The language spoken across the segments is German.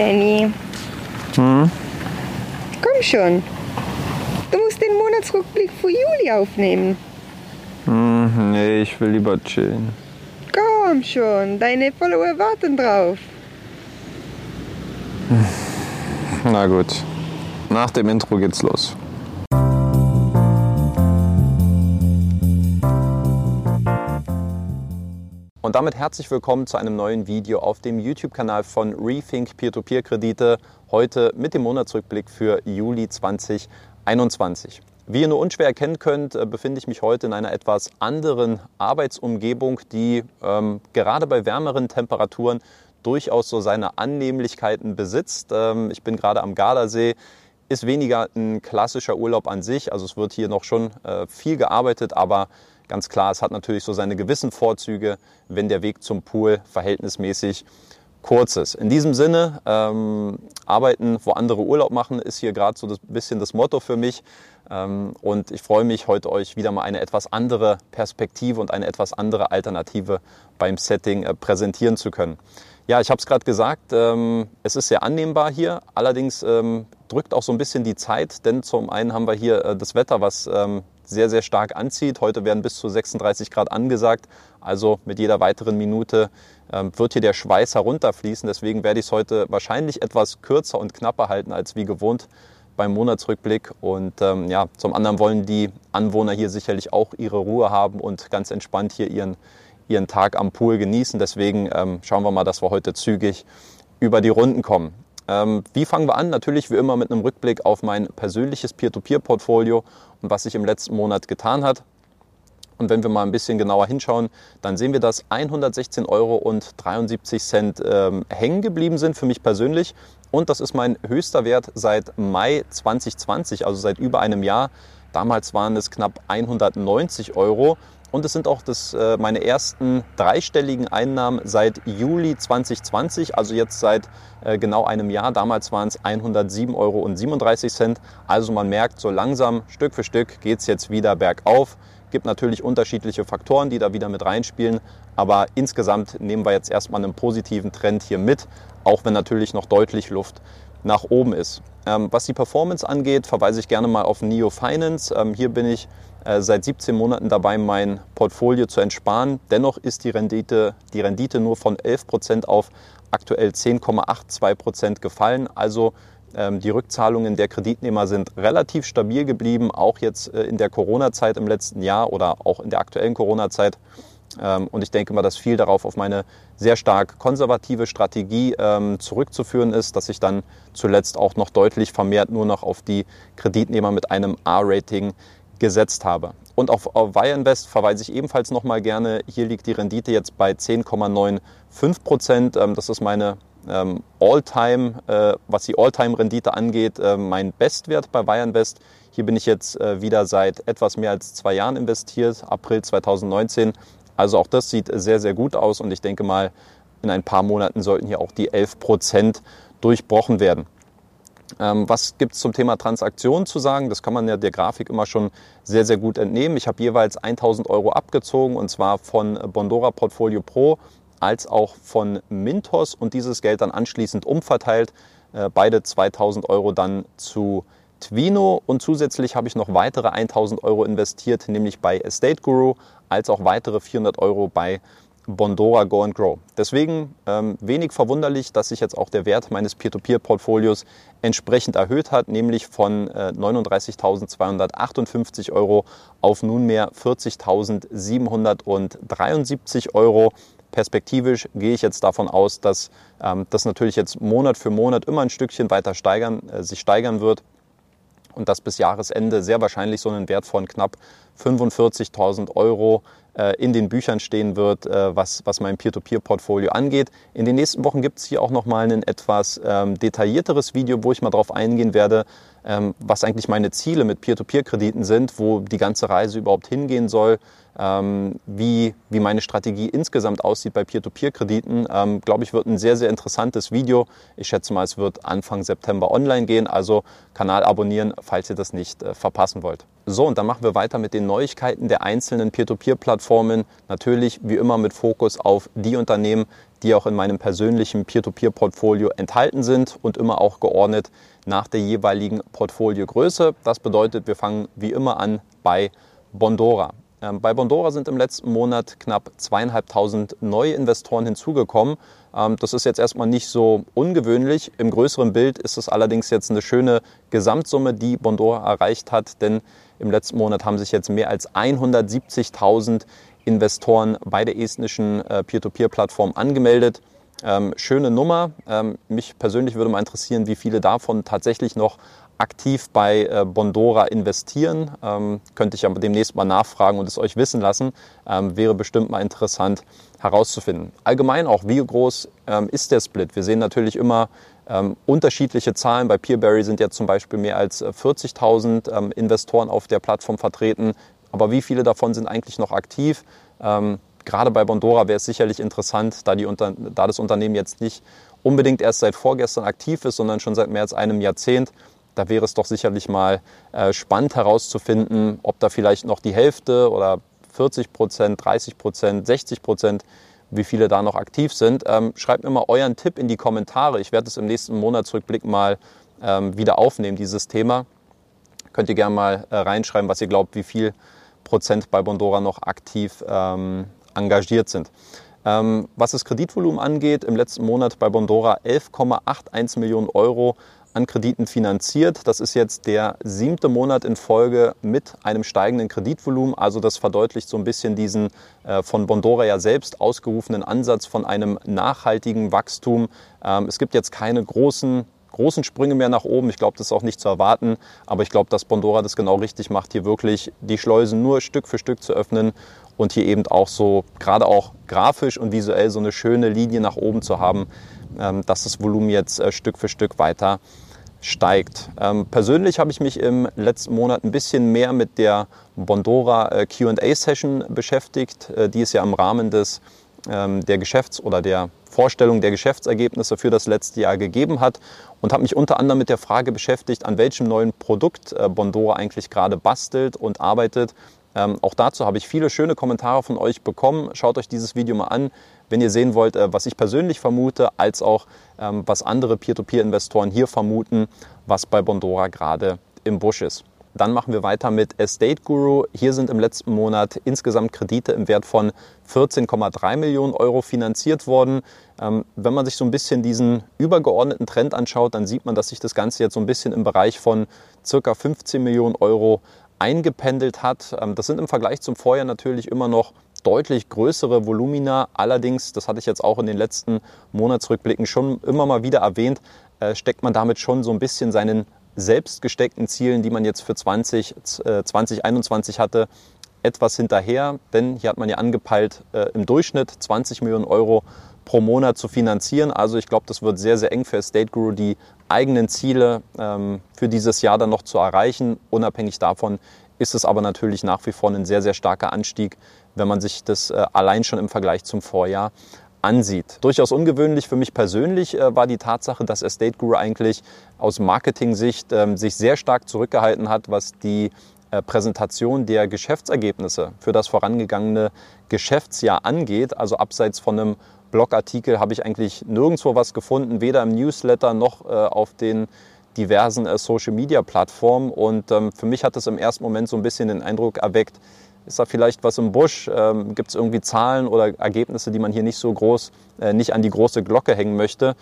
Danny. Hm? Komm schon. Du musst den Monatsrückblick für Juli aufnehmen. Hm, nee, ich will lieber chillen. Komm schon, deine Follower warten drauf. Na gut. Nach dem Intro geht's los. Und damit herzlich willkommen zu einem neuen Video auf dem YouTube-Kanal von Rethink Peer-to-Peer-Kredite. Heute mit dem Monatsrückblick für Juli 2021. Wie ihr nur unschwer erkennen könnt, äh, befinde ich mich heute in einer etwas anderen Arbeitsumgebung, die ähm, gerade bei wärmeren Temperaturen durchaus so seine Annehmlichkeiten besitzt. Ähm, ich bin gerade am Gardasee. Ist weniger ein klassischer Urlaub an sich. Also es wird hier noch schon äh, viel gearbeitet, aber Ganz klar, es hat natürlich so seine gewissen Vorzüge, wenn der Weg zum Pool verhältnismäßig kurz ist. In diesem Sinne, ähm, arbeiten, wo andere Urlaub machen, ist hier gerade so ein bisschen das Motto für mich. Ähm, und ich freue mich, heute euch wieder mal eine etwas andere Perspektive und eine etwas andere Alternative beim Setting äh, präsentieren zu können. Ja, ich habe es gerade gesagt, ähm, es ist sehr annehmbar hier. Allerdings ähm, drückt auch so ein bisschen die Zeit, denn zum einen haben wir hier äh, das Wetter, was ähm, sehr, sehr stark anzieht. Heute werden bis zu 36 Grad angesagt. Also mit jeder weiteren Minute ähm, wird hier der Schweiß herunterfließen. Deswegen werde ich es heute wahrscheinlich etwas kürzer und knapper halten als wie gewohnt beim Monatsrückblick. Und ähm, ja, zum anderen wollen die Anwohner hier sicherlich auch ihre Ruhe haben und ganz entspannt hier ihren, ihren Tag am Pool genießen. Deswegen ähm, schauen wir mal, dass wir heute zügig über die Runden kommen. Ähm, wie fangen wir an? Natürlich wie immer mit einem Rückblick auf mein persönliches Peer-to-Peer-Portfolio und was sich im letzten Monat getan hat. Und wenn wir mal ein bisschen genauer hinschauen, dann sehen wir, dass 116,73 Euro ähm, hängen geblieben sind für mich persönlich. Und das ist mein höchster Wert seit Mai 2020, also seit über einem Jahr. Damals waren es knapp 190 Euro. Und es sind auch das, äh, meine ersten dreistelligen Einnahmen seit Juli 2020, also jetzt seit äh, genau einem Jahr. Damals waren es 107,37 Euro. Also man merkt, so langsam, Stück für Stück geht es jetzt wieder bergauf. Gibt natürlich unterschiedliche Faktoren, die da wieder mit reinspielen. Aber insgesamt nehmen wir jetzt erstmal einen positiven Trend hier mit, auch wenn natürlich noch deutlich Luft nach oben ist. Ähm, was die Performance angeht, verweise ich gerne mal auf Neo Finance. Ähm, hier bin ich äh, seit 17 Monaten dabei, mein Portfolio zu entsparen. Dennoch ist die Rendite, die Rendite nur von 11 Prozent auf aktuell 10,82 Prozent gefallen. Also ähm, die Rückzahlungen der Kreditnehmer sind relativ stabil geblieben, auch jetzt äh, in der Corona-Zeit im letzten Jahr oder auch in der aktuellen Corona-Zeit. Ähm, und ich denke mal, dass viel darauf auf meine sehr stark konservative Strategie ähm, zurückzuführen ist, dass ich dann zuletzt auch noch deutlich vermehrt nur noch auf die Kreditnehmer mit einem A-Rating gesetzt habe. Und auf, Invest verweise ich ebenfalls nochmal gerne. Hier liegt die Rendite jetzt bei 10,95 Prozent. Ähm, das ist meine All-Time, äh, was die All-Time-Rendite angeht, äh, mein Bestwert bei Invest. Hier bin ich jetzt äh, wieder seit etwas mehr als zwei Jahren investiert, April 2019 also auch das sieht sehr, sehr gut aus und ich denke mal, in ein paar Monaten sollten hier auch die 11 Prozent durchbrochen werden. Ähm, was gibt es zum Thema Transaktionen zu sagen? Das kann man ja der Grafik immer schon sehr, sehr gut entnehmen. Ich habe jeweils 1000 Euro abgezogen und zwar von Bondora Portfolio Pro als auch von Mintos und dieses Geld dann anschließend umverteilt. Äh, beide 2000 Euro dann zu Twino und zusätzlich habe ich noch weitere 1000 Euro investiert, nämlich bei Estate Guru, als auch weitere 400 Euro bei Bondora Go and Grow. Deswegen ähm, wenig verwunderlich, dass sich jetzt auch der Wert meines Peer-to-Peer-Portfolios entsprechend erhöht hat, nämlich von äh, 39.258 Euro auf nunmehr 40.773 Euro. Perspektivisch gehe ich jetzt davon aus, dass ähm, das natürlich jetzt Monat für Monat immer ein Stückchen weiter steigern, äh, sich steigern wird und dass bis Jahresende sehr wahrscheinlich so einen Wert von knapp 45.000 Euro äh, in den Büchern stehen wird, äh, was, was mein Peer-to-Peer-Portfolio angeht. In den nächsten Wochen gibt es hier auch nochmal ein etwas ähm, detaillierteres Video, wo ich mal darauf eingehen werde, ähm, was eigentlich meine Ziele mit Peer-to-Peer-Krediten sind, wo die ganze Reise überhaupt hingehen soll, wie, wie meine Strategie insgesamt aussieht bei Peer-to-Peer-Krediten. Ähm, Glaube ich, wird ein sehr, sehr interessantes Video. Ich schätze mal, es wird Anfang September online gehen, also Kanal abonnieren, falls ihr das nicht äh, verpassen wollt. So, und dann machen wir weiter mit den Neuigkeiten der einzelnen Peer-to-Peer-Plattformen. Natürlich wie immer mit Fokus auf die Unternehmen, die auch in meinem persönlichen Peer-to-Peer-Portfolio enthalten sind und immer auch geordnet nach der jeweiligen Portfoliogröße. Das bedeutet, wir fangen wie immer an bei Bondora. Ähm, bei Bondora sind im letzten Monat knapp zweieinhalbtausend neue Investoren hinzugekommen. Ähm, das ist jetzt erstmal nicht so ungewöhnlich. Im größeren Bild ist es allerdings jetzt eine schöne Gesamtsumme, die Bondora erreicht hat, denn im letzten Monat haben sich jetzt mehr als 170.000 Investoren bei der estnischen äh, Peer-to-Peer-Plattform angemeldet. Ähm, schöne Nummer. Ähm, mich persönlich würde mal interessieren, wie viele davon tatsächlich noch aktiv bei äh, Bondora investieren. Ähm, könnte ich aber demnächst mal nachfragen und es euch wissen lassen. Ähm, wäre bestimmt mal interessant herauszufinden. Allgemein auch, wie groß ähm, ist der Split? Wir sehen natürlich immer ähm, unterschiedliche Zahlen. Bei Peerberry sind jetzt zum Beispiel mehr als 40.000 äh, ähm, Investoren auf der Plattform vertreten. Aber wie viele davon sind eigentlich noch aktiv? Ähm, gerade bei Bondora wäre es sicherlich interessant, da, da das Unternehmen jetzt nicht unbedingt erst seit vorgestern aktiv ist, sondern schon seit mehr als einem Jahrzehnt, da wäre es doch sicherlich mal äh, spannend herauszufinden, ob da vielleicht noch die Hälfte oder 40 Prozent, 30 Prozent, 60 Prozent, wie viele da noch aktiv sind. Ähm, schreibt mir mal euren Tipp in die Kommentare. Ich werde es im nächsten Monatsrückblick mal ähm, wieder aufnehmen, dieses Thema. Könnt ihr gerne mal äh, reinschreiben, was ihr glaubt, wie viel Prozent bei Bondora noch aktiv ähm, engagiert sind. Ähm, was das Kreditvolumen angeht, im letzten Monat bei Bondora 11,81 Millionen Euro an Krediten finanziert. Das ist jetzt der siebte Monat in Folge mit einem steigenden Kreditvolumen. Also das verdeutlicht so ein bisschen diesen äh, von Bondora ja selbst ausgerufenen Ansatz von einem nachhaltigen Wachstum. Ähm, es gibt jetzt keine großen großen Sprünge mehr nach oben. Ich glaube, das ist auch nicht zu erwarten. Aber ich glaube, dass Bondora das genau richtig macht, hier wirklich die Schleusen nur Stück für Stück zu öffnen und hier eben auch so, gerade auch grafisch und visuell so eine schöne Linie nach oben zu haben, dass das Volumen jetzt äh, Stück für Stück weiter steigt. Ähm, persönlich habe ich mich im letzten Monat ein bisschen mehr mit der Bondora äh, QA-Session beschäftigt, äh, die es ja im Rahmen des, ähm, der Geschäfts- oder der Vorstellung der Geschäftsergebnisse für das letzte Jahr gegeben hat und habe mich unter anderem mit der Frage beschäftigt, an welchem neuen Produkt Bondora eigentlich gerade bastelt und arbeitet ähm, auch dazu habe ich viele schöne Kommentare von euch bekommen. Schaut euch dieses Video mal an, wenn ihr sehen wollt, äh, was ich persönlich vermute, als auch ähm, was andere Peer-to-Peer-Investoren hier vermuten, was bei Bondora gerade im Busch ist. Dann machen wir weiter mit Estate Guru. Hier sind im letzten Monat insgesamt Kredite im Wert von 14,3 Millionen Euro finanziert worden. Ähm, wenn man sich so ein bisschen diesen übergeordneten Trend anschaut, dann sieht man, dass sich das Ganze jetzt so ein bisschen im Bereich von circa 15 Millionen Euro eingependelt hat. Ähm, das sind im Vergleich zum Vorjahr natürlich immer noch deutlich größere Volumina. Allerdings, das hatte ich jetzt auch in den letzten Monatsrückblicken schon immer mal wieder erwähnt, äh, steckt man damit schon so ein bisschen seinen selbst gesteckten Zielen, die man jetzt für 20, 2021 äh, hatte, etwas hinterher. Denn hier hat man ja angepeilt, äh, im Durchschnitt 20 Millionen Euro pro Monat zu finanzieren. Also ich glaube, das wird sehr, sehr eng für Estate Guru, die eigenen Ziele ähm, für dieses Jahr dann noch zu erreichen. Unabhängig davon ist es aber natürlich nach wie vor ein sehr, sehr starker Anstieg, wenn man sich das äh, allein schon im Vergleich zum Vorjahr ansieht. Durchaus ungewöhnlich für mich persönlich äh, war die Tatsache, dass Estate Guru eigentlich aus Marketing-Sicht ähm, sich sehr stark zurückgehalten hat, was die äh, Präsentation der Geschäftsergebnisse für das vorangegangene Geschäftsjahr angeht. Also abseits von einem Blogartikel habe ich eigentlich nirgendwo was gefunden, weder im Newsletter noch auf den diversen Social-Media-Plattformen. Und ähm, für mich hat es im ersten Moment so ein bisschen den Eindruck erweckt, ist da vielleicht was im Busch? Ähm, Gibt es irgendwie Zahlen oder Ergebnisse, die man hier nicht so groß, äh, nicht an die große Glocke hängen möchte?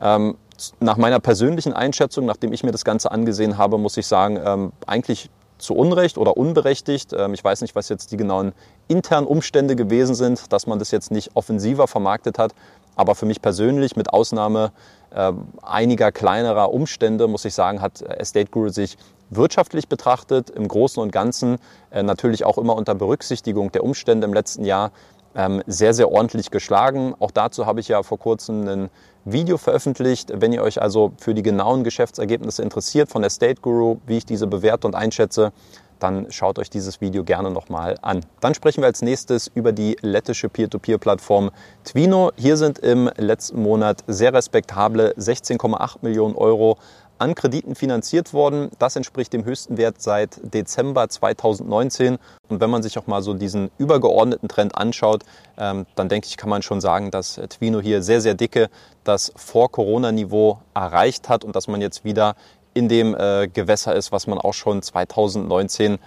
Ähm, nach meiner persönlichen Einschätzung, nachdem ich mir das Ganze angesehen habe, muss ich sagen, ähm, eigentlich zu Unrecht oder unberechtigt. Ähm, ich weiß nicht, was jetzt die genauen internen Umstände gewesen sind, dass man das jetzt nicht offensiver vermarktet hat. Aber für mich persönlich, mit Ausnahme äh, einiger kleinerer Umstände, muss ich sagen, hat Estate Guru sich wirtschaftlich betrachtet im Großen und Ganzen äh, natürlich auch immer unter Berücksichtigung der Umstände im letzten Jahr ähm, sehr, sehr ordentlich geschlagen. Auch dazu habe ich ja vor kurzem ein Video veröffentlicht. Wenn ihr euch also für die genauen Geschäftsergebnisse interessiert von der State Guru, wie ich diese bewerte und einschätze, dann schaut euch dieses Video gerne nochmal an. Dann sprechen wir als nächstes über die lettische Peer-to-Peer-Plattform Twino. Hier sind im letzten Monat sehr respektable 16,8 Millionen Euro an Krediten finanziert worden. Das entspricht dem höchsten Wert seit Dezember 2019. Und wenn man sich auch mal so diesen übergeordneten Trend anschaut, ähm, dann denke ich, kann man schon sagen, dass Twino hier sehr, sehr dicke das Vor-Corona-Niveau erreicht hat und dass man jetzt wieder in dem äh, Gewässer ist, was man auch schon 2019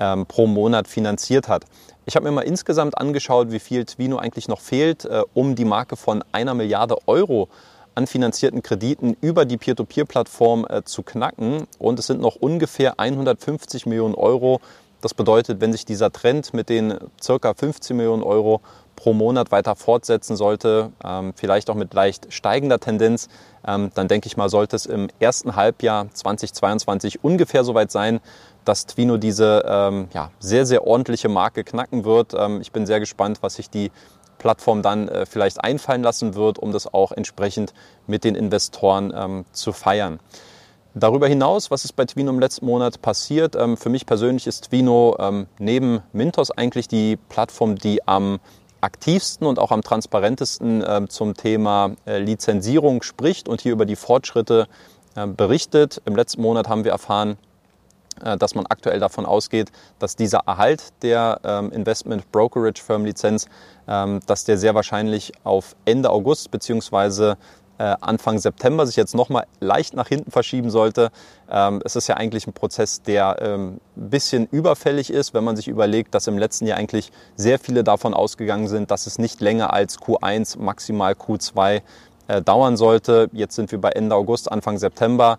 ähm, pro Monat finanziert hat. Ich habe mir mal insgesamt angeschaut, wie viel Twino eigentlich noch fehlt, äh, um die Marke von einer Milliarde Euro an finanzierten Krediten über die Peer-to-Peer-Plattform äh, zu knacken. Und es sind noch ungefähr 150 Millionen Euro. Das bedeutet, wenn sich dieser Trend mit den circa 15 Millionen Euro pro Monat weiter fortsetzen sollte, ähm, vielleicht auch mit leicht steigender Tendenz, ähm, dann denke ich mal, sollte es im ersten Halbjahr 2022 ungefähr soweit sein, dass Twino diese ähm, ja, sehr, sehr ordentliche Marke knacken wird. Ich bin sehr gespannt, was sich die Plattform dann äh, vielleicht einfallen lassen wird, um das auch entsprechend mit den Investoren ähm, zu feiern. Darüber hinaus, was ist bei Twino im letzten Monat passiert? Ähm, für mich persönlich ist Twino ähm, neben Mintos eigentlich die Plattform, die am aktivsten und auch am transparentesten äh, zum Thema äh, Lizenzierung spricht und hier über die Fortschritte äh, berichtet. Im letzten Monat haben wir erfahren, dass man aktuell davon ausgeht, dass dieser Erhalt der ähm, Investment Brokerage Firm Lizenz, ähm, dass der sehr wahrscheinlich auf Ende August bzw. Äh, Anfang September sich jetzt nochmal leicht nach hinten verschieben sollte. Ähm, es ist ja eigentlich ein Prozess, der ein bisschen überfällig ist, wenn man sich überlegt, dass im letzten Jahr eigentlich sehr viele davon ausgegangen sind, dass es nicht länger als Q1, maximal Q2 äh, dauern sollte. Jetzt sind wir bei Ende August, Anfang September.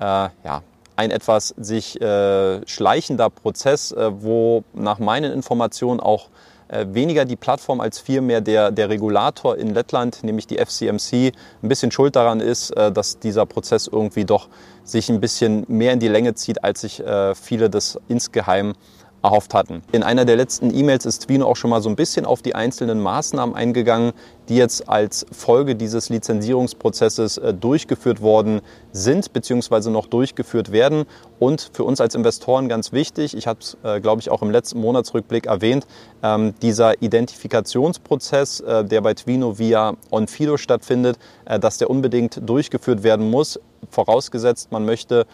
Ja, ein etwas sich äh, schleichender Prozess, äh, wo nach meinen Informationen auch äh, weniger die Plattform als vielmehr der, der Regulator in Lettland, nämlich die FCMC, ein bisschen schuld daran ist, äh, dass dieser Prozess irgendwie doch sich ein bisschen mehr in die Länge zieht, als sich äh, viele das insgeheim erhofft hatten. In einer der letzten E-Mails ist Twino auch schon mal so ein bisschen auf die einzelnen Maßnahmen eingegangen, die jetzt als Folge dieses Lizenzierungsprozesses äh, durchgeführt worden sind bzw. noch durchgeführt werden. Und für uns als Investoren ganz wichtig, ich habe es, äh, glaube ich, auch im letzten Monatsrückblick erwähnt, ähm, dieser Identifikationsprozess, äh, der bei Twino via Onfido stattfindet, dass der unbedingt durchgeführt werden muss, vorausgesetzt man möchte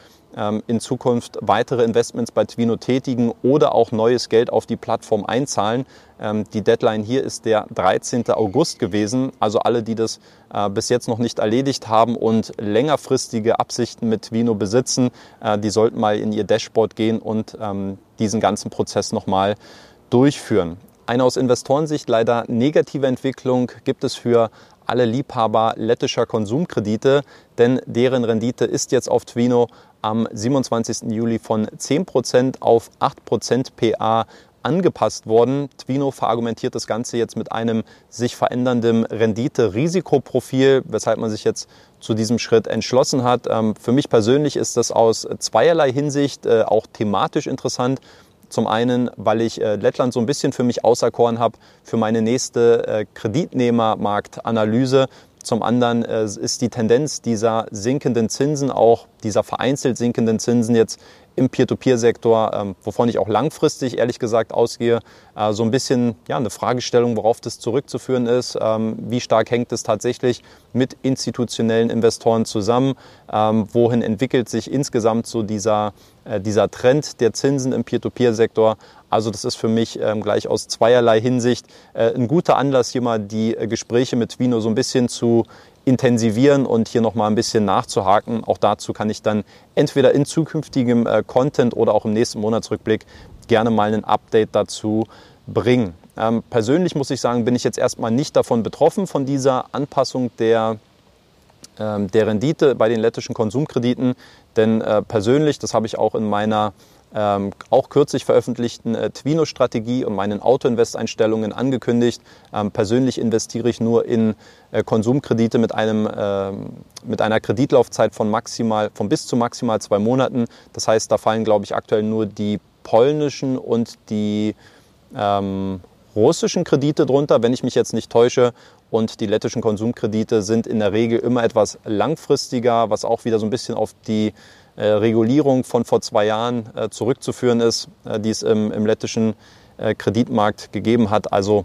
in Zukunft weitere Investments bei Twino tätigen oder auch neues Geld auf die Plattform einzahlen. Ähm, die Deadline hier ist der 13. August gewesen. Also alle, die das äh, bis jetzt noch nicht erledigt haben und längerfristige Absichten mit Twino besitzen, äh, die sollten mal in ihr Dashboard gehen und ähm, diesen ganzen Prozess nochmal durchführen. Eine aus Investorensicht leider negative Entwicklung gibt es für alle Liebhaber lettischer Konsumkredite, denn deren Rendite ist jetzt auf Twino am 27. Juli von 10% auf 8% PA angepasst worden. Twino verargumentiert das Ganze jetzt mit einem sich verändernden Rendite-Risikoprofil, weshalb man sich jetzt zu diesem Schritt entschlossen hat. Ähm, für mich persönlich ist das aus zweierlei Hinsicht äh, auch thematisch interessant. Zum einen, weil ich äh, Lettland so ein bisschen für mich auserkoren habe für meine nächste äh, Kreditnehmermarktanalyse. Zum anderen äh, ist die Tendenz dieser sinkenden Zinsen, auch dieser vereinzelt sinkenden Zinsen jetzt im Peer-to-Peer-Sektor, ähm, wovon ich auch langfristig ehrlich gesagt ausgehe, äh, so ein bisschen ja, eine Fragestellung, worauf das zurückzuführen ist. Ähm, wie stark hängt es tatsächlich mit institutionellen Investoren zusammen? Ähm, wohin entwickelt sich insgesamt so dieser, äh, dieser Trend der Zinsen im Peer-to-Peer-Sektor? Also das ist für mich gleich aus zweierlei Hinsicht äh, ein guter Anlass, hier mal die Gespräche mit Vino so ein bisschen zu intensivieren und hier nochmal ein bisschen nachzuhaken. Auch dazu kann ich dann entweder in zukünftigem äh, Content oder auch im nächsten Monatsrückblick gerne mal ein Update dazu bringen. Ähm, persönlich muss ich sagen, bin ich jetzt erstmal nicht davon betroffen, von dieser Anpassung der, ähm, der Rendite bei den lettischen Konsumkrediten. Denn äh, persönlich, das habe ich auch in meiner ähm, auch kürzlich veröffentlichten äh, Twino-Strategie und meinen Auto-Invest-Einstellungen angekündigt. Ähm, persönlich investiere ich nur in äh, Konsumkredite mit, einem, äh, mit einer Kreditlaufzeit von, maximal, von bis zu maximal zwei Monaten. Das heißt, da fallen, glaube ich, aktuell nur die polnischen und die ähm, russischen Kredite drunter, wenn ich mich jetzt nicht täusche. Und die lettischen Konsumkredite sind in der Regel immer etwas langfristiger, was auch wieder so ein bisschen auf die Regulierung von vor zwei Jahren äh, zurückzuführen ist, äh, die es im, im lettischen Kreditmarkt gegeben hat. Also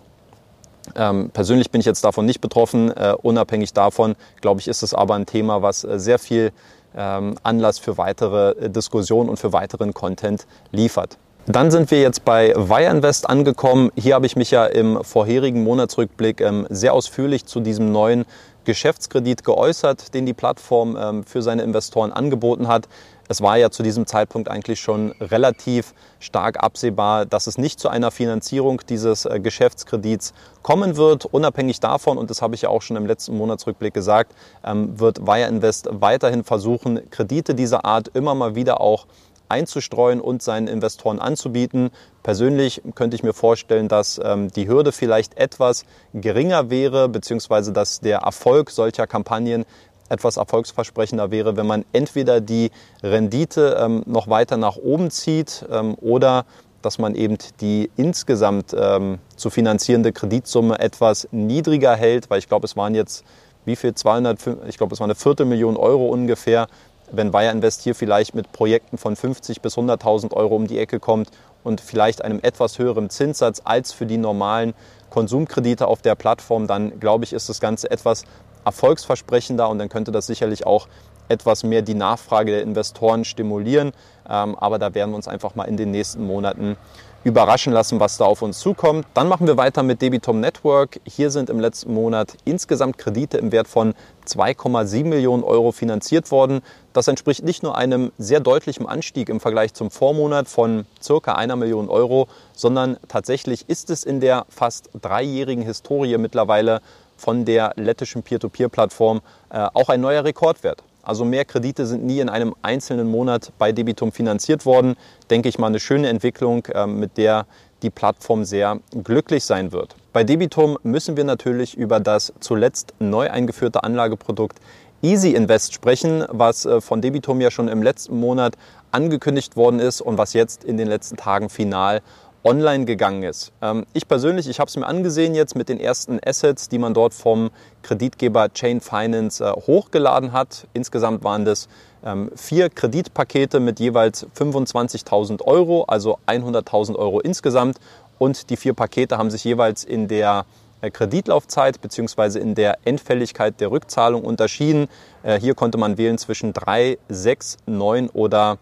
ähm, persönlich bin ich jetzt davon nicht betroffen. Äh, unabhängig davon, glaube ich, ist es aber ein Thema, was äh, sehr viel ähm, Anlass für weitere Diskussionen und für weiteren Content liefert. Dann sind wir jetzt bei Wire Invest angekommen. Hier habe ich mich ja im vorherigen Monatsrückblick ähm, sehr ausführlich zu diesem neuen Geschäftskredit geäußert, den die Plattform ähm, für seine Investoren angeboten hat. Es war ja zu diesem Zeitpunkt eigentlich schon relativ stark absehbar, dass es nicht zu einer Finanzierung dieses äh, Geschäftskredits kommen wird. Unabhängig davon, und das habe ich ja auch schon im letzten Monatsrückblick gesagt, ähm, wird Wire Invest weiterhin versuchen, Kredite dieser Art immer mal wieder auch einzustreuen und seinen Investoren anzubieten. Persönlich könnte ich mir vorstellen, dass ähm, die Hürde vielleicht etwas geringer wäre, beziehungsweise dass der Erfolg solcher Kampagnen etwas erfolgsversprechender wäre, wenn man entweder die Rendite ähm, noch weiter nach oben zieht ähm, oder dass man eben die insgesamt ähm, zu finanzierende Kreditsumme etwas niedriger hält, weil ich glaube, es waren jetzt wie viel 200, ich glaube, es war eine Viertelmillion Euro ungefähr, wenn Wire Invest hier vielleicht mit Projekten von 50 bis 100.000 Euro um die Ecke kommt und vielleicht einem etwas höheren Zinssatz als für die normalen Konsumkredite auf der Plattform, dann glaube ich, ist das Ganze etwas erfolgsversprechender und dann könnte das sicherlich auch etwas mehr die Nachfrage der Investoren stimulieren. Ähm, aber da werden wir uns einfach mal in den nächsten Monaten überraschen lassen, was da auf uns zukommt. Dann machen wir weiter mit Debitum Network. Hier sind im letzten Monat insgesamt Kredite im Wert von 2,7 Millionen Euro finanziert worden. Das entspricht nicht nur einem sehr deutlichen Anstieg im Vergleich zum Vormonat von circa einer Million Euro, sondern tatsächlich ist es in der fast dreijährigen Historie mittlerweile von der lettischen Peer-to-Peer-Plattform äh, auch ein neuer Rekordwert. Also mehr Kredite sind nie in einem einzelnen Monat bei Debitum finanziert worden. Denke ich mal eine schöne Entwicklung, ähm, mit der die Plattform sehr glücklich sein wird. Bei Debitum müssen wir natürlich über das zuletzt neu eingeführte Anlageprodukt Easy Invest sprechen, was äh, von Debitum ja schon im letzten Monat angekündigt worden ist und was jetzt in den letzten Tagen final online gegangen ist. Ähm, ich persönlich, ich habe es mir angesehen jetzt mit den ersten Assets, die man dort vom Kreditgeber Chain Finance äh, hochgeladen hat. Insgesamt waren das ähm, vier Kreditpakete mit jeweils 25.000 Euro, also 100.000 Euro insgesamt. Und die vier Pakete haben sich jeweils in der äh, Kreditlaufzeit bzw. in der Endfälligkeit der Rückzahlung unterschieden. Äh, hier konnte man wählen zwischen drei, sechs, neun oder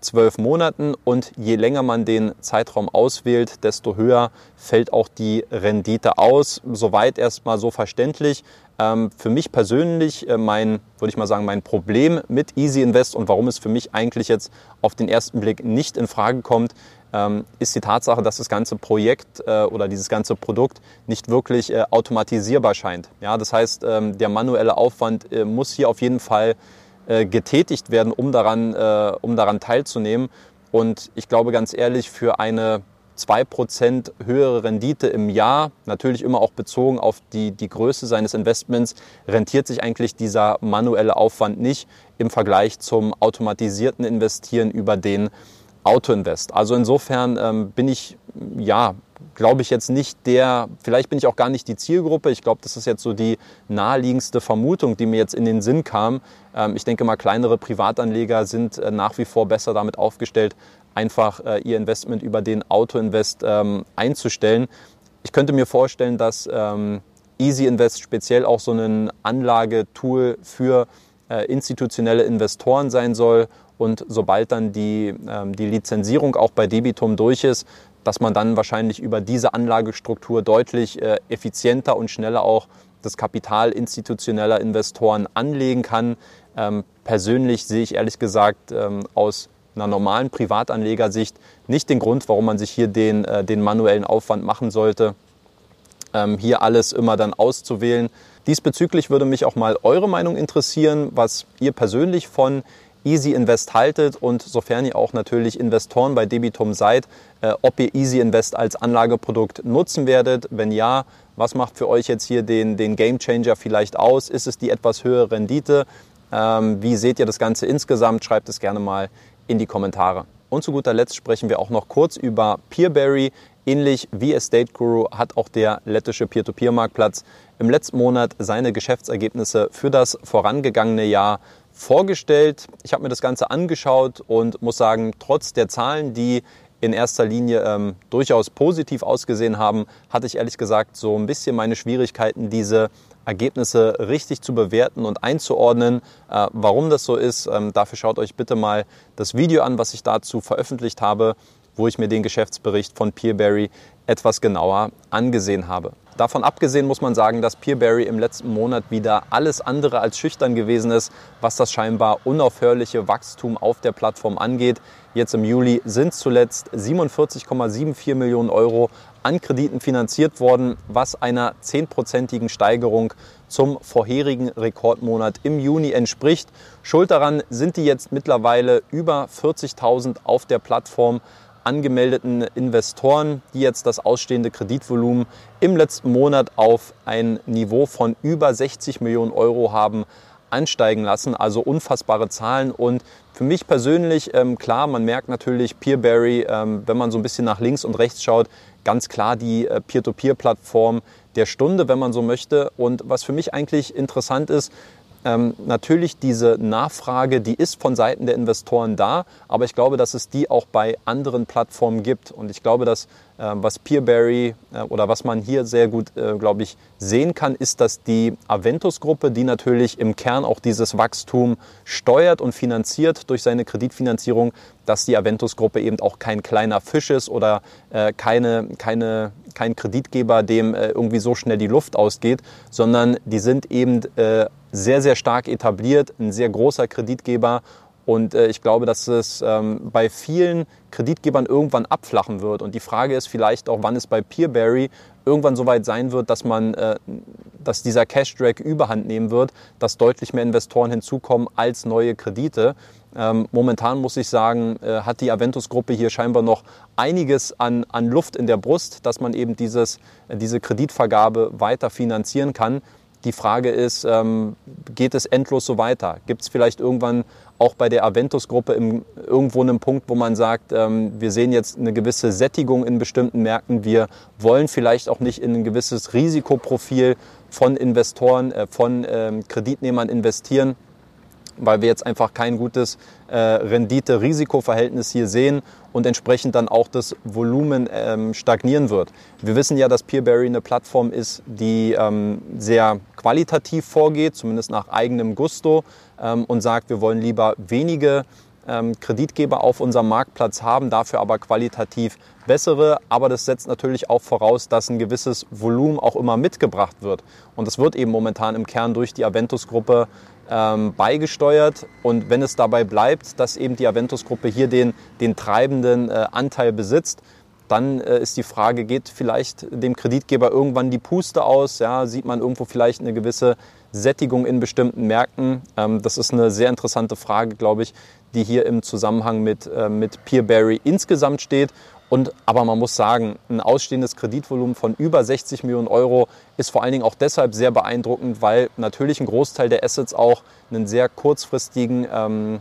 zwölf Monaten und je länger man den Zeitraum auswählt, desto höher fällt auch die Rendite aus. Soweit erstmal so verständlich. Ähm, für mich persönlich äh, mein, würde ich mal sagen, mein Problem mit Easy Invest und warum es für mich eigentlich jetzt auf den ersten Blick nicht in Frage kommt, ähm, ist die Tatsache, dass das ganze Projekt äh, oder dieses ganze Produkt nicht wirklich automatisierbar scheint. Ja, das heißt, ähm, der manuelle Aufwand muss hier auf jeden Fall äh, getätigt werden, um daran, äh, um daran teilzunehmen. Und ich glaube ganz ehrlich, für eine 2% höhere Rendite im Jahr, natürlich immer auch bezogen auf die, die Größe seines Investments, rentiert sich eigentlich dieser manuelle Aufwand nicht im Vergleich zum automatisierten Investieren über den Autoinvest. Also insofern ähm, bin ich ja glaube ich jetzt nicht der, vielleicht bin ich auch gar nicht die Zielgruppe. Ich glaube, das ist jetzt so die naheliegendste Vermutung, die mir jetzt in den Sinn kam. Ähm, ich denke mal, kleinere Privatanleger sind äh, nach wie vor besser damit aufgestellt, einfach äh, ihr Investment über den Autoinvest ähm, einzustellen. Ich könnte mir vorstellen, dass ähm, Easy Invest speziell auch so ein Anlagetool für äh, institutionelle Investoren sein soll. Und sobald dann die, die Lizenzierung auch bei Debitum durch ist, dass man dann wahrscheinlich über diese Anlagestruktur deutlich äh, effizienter und schneller auch das Kapital institutioneller Investoren anlegen kann. Ähm, persönlich sehe ich ehrlich gesagt ähm, aus einer normalen Privatanlegersicht nicht den Grund, warum man sich hier den, äh, den manuellen Aufwand machen sollte, ähm, hier alles immer dann auszuwählen. Diesbezüglich würde mich auch mal eure Meinung interessieren, was ihr persönlich von Easy Invest haltet und sofern ihr auch natürlich Investoren bei Debitum seid, äh, ob ihr Easy Invest als Anlageprodukt nutzen werdet. Wenn ja, was macht für euch jetzt hier den, den Game Changer vielleicht aus? Ist es die etwas höhere Rendite? Ähm, wie seht ihr das Ganze insgesamt? Schreibt es gerne mal in die Kommentare. Und zu guter Letzt sprechen wir auch noch kurz über Peerberry. Ähnlich wie Estate Guru hat auch der lettische Peer-to-Peer-Marktplatz im letzten Monat seine Geschäftsergebnisse für das vorangegangene Jahr vorgestellt. Ich habe mir das Ganze angeschaut und muss sagen, trotz der Zahlen, die in erster Linie ähm, durchaus positiv ausgesehen haben, hatte ich ehrlich gesagt so ein bisschen meine Schwierigkeiten, diese Ergebnisse richtig zu bewerten und einzuordnen. Äh, warum das so ist, ähm, dafür schaut euch bitte mal das Video an, was ich dazu veröffentlicht habe, wo ich mir den Geschäftsbericht von Peerberry etwas genauer angesehen habe. Davon abgesehen muss man sagen, dass Peerberry im letzten Monat wieder alles andere als schüchtern gewesen ist, was das scheinbar unaufhörliche Wachstum auf der Plattform angeht. Jetzt im Juli sind zuletzt 47,74 Millionen Euro an Krediten finanziert worden, was einer zehnprozentigen Steigerung zum vorherigen Rekordmonat im Juni entspricht. Schuld daran sind die jetzt mittlerweile über 40.000 auf der Plattform angemeldeten Investoren, die jetzt das ausstehende Kreditvolumen im letzten Monat auf ein Niveau von über 60 Millionen Euro haben ansteigen lassen. Also unfassbare Zahlen. Und für mich persönlich, ähm, klar, man merkt natürlich Peerberry, ähm, wenn man so ein bisschen nach links und rechts schaut, ganz klar die äh, Peer-to-Peer-Plattform der Stunde, wenn man so möchte. Und was für mich eigentlich interessant ist, ähm, natürlich diese Nachfrage, die ist von Seiten der Investoren da, aber ich glaube, dass es die auch bei anderen Plattformen gibt. Und ich glaube, dass äh, was Peerberry äh, oder was man hier sehr gut, äh, glaube ich, sehen kann, ist, dass die Aventus-Gruppe, die natürlich im Kern auch dieses Wachstum steuert und finanziert durch seine Kreditfinanzierung, dass die Aventus-Gruppe eben auch kein kleiner Fisch ist oder äh, keine, keine, kein Kreditgeber, dem äh, irgendwie so schnell die Luft ausgeht, sondern die sind eben äh, sehr, sehr stark etabliert, ein sehr großer Kreditgeber. Und äh, ich glaube, dass es ähm, bei vielen Kreditgebern irgendwann abflachen wird. Und die Frage ist vielleicht auch, wann es bei Peerberry irgendwann so weit sein wird, dass man, äh, dass dieser Cash Drag überhand nehmen wird, dass deutlich mehr Investoren hinzukommen als neue Kredite. Ähm, momentan muss ich sagen, äh, hat die Aventus-Gruppe hier scheinbar noch einiges an, an Luft in der Brust, dass man eben dieses, äh, diese Kreditvergabe weiter finanzieren kann. Die Frage ist, ähm, geht es endlos so weiter? Gibt es vielleicht irgendwann auch bei der Aventus-Gruppe irgendwo einen Punkt, wo man sagt, ähm, wir sehen jetzt eine gewisse Sättigung in bestimmten Märkten, wir wollen vielleicht auch nicht in ein gewisses Risikoprofil von Investoren, äh, von ähm, Kreditnehmern investieren? weil wir jetzt einfach kein gutes äh, Rendite-Risiko-Verhältnis hier sehen und entsprechend dann auch das Volumen ähm, stagnieren wird. Wir wissen ja, dass Peerberry eine Plattform ist, die ähm, sehr qualitativ vorgeht, zumindest nach eigenem Gusto ähm, und sagt, wir wollen lieber wenige ähm, Kreditgeber auf unserem Marktplatz haben, dafür aber qualitativ bessere. Aber das setzt natürlich auch voraus, dass ein gewisses Volumen auch immer mitgebracht wird. Und das wird eben momentan im Kern durch die Aventus-Gruppe ähm, beigesteuert. Und wenn es dabei bleibt, dass eben die Aventus-Gruppe hier den, den treibenden äh, Anteil besitzt, dann äh, ist die Frage, geht vielleicht dem Kreditgeber irgendwann die Puste aus? Ja, sieht man irgendwo vielleicht eine gewisse Sättigung in bestimmten Märkten? Ähm, das ist eine sehr interessante Frage, glaube ich, die hier im Zusammenhang mit, äh, mit Peerberry insgesamt steht. Und, aber man muss sagen, ein ausstehendes Kreditvolumen von über 60 Millionen Euro ist vor allen Dingen auch deshalb sehr beeindruckend, weil natürlich ein Großteil der Assets auch einen sehr kurzfristigen, ähm,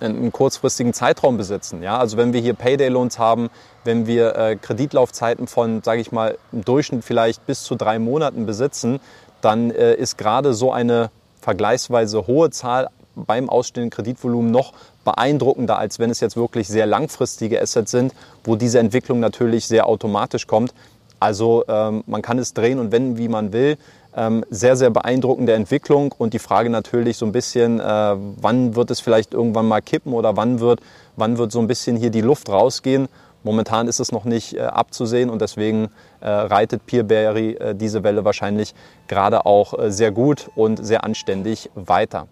einen kurzfristigen Zeitraum besitzen. Ja? Also wenn wir hier Payday-Loans haben, wenn wir äh, Kreditlaufzeiten von, sage ich mal, im Durchschnitt vielleicht bis zu drei Monaten besitzen, dann äh, ist gerade so eine vergleichsweise hohe Zahl beim ausstehenden Kreditvolumen noch beeindruckender, als wenn es jetzt wirklich sehr langfristige Assets sind, wo diese Entwicklung natürlich sehr automatisch kommt. Also ähm, man kann es drehen und wenden, wie man will. Ähm, sehr, sehr beeindruckende Entwicklung und die Frage natürlich so ein bisschen, äh, wann wird es vielleicht irgendwann mal kippen oder wann wird, wann wird so ein bisschen hier die Luft rausgehen. Momentan ist es noch nicht äh, abzusehen und deswegen äh, reitet Peerberry äh, diese Welle wahrscheinlich gerade auch äh, sehr gut und sehr anständig weiter.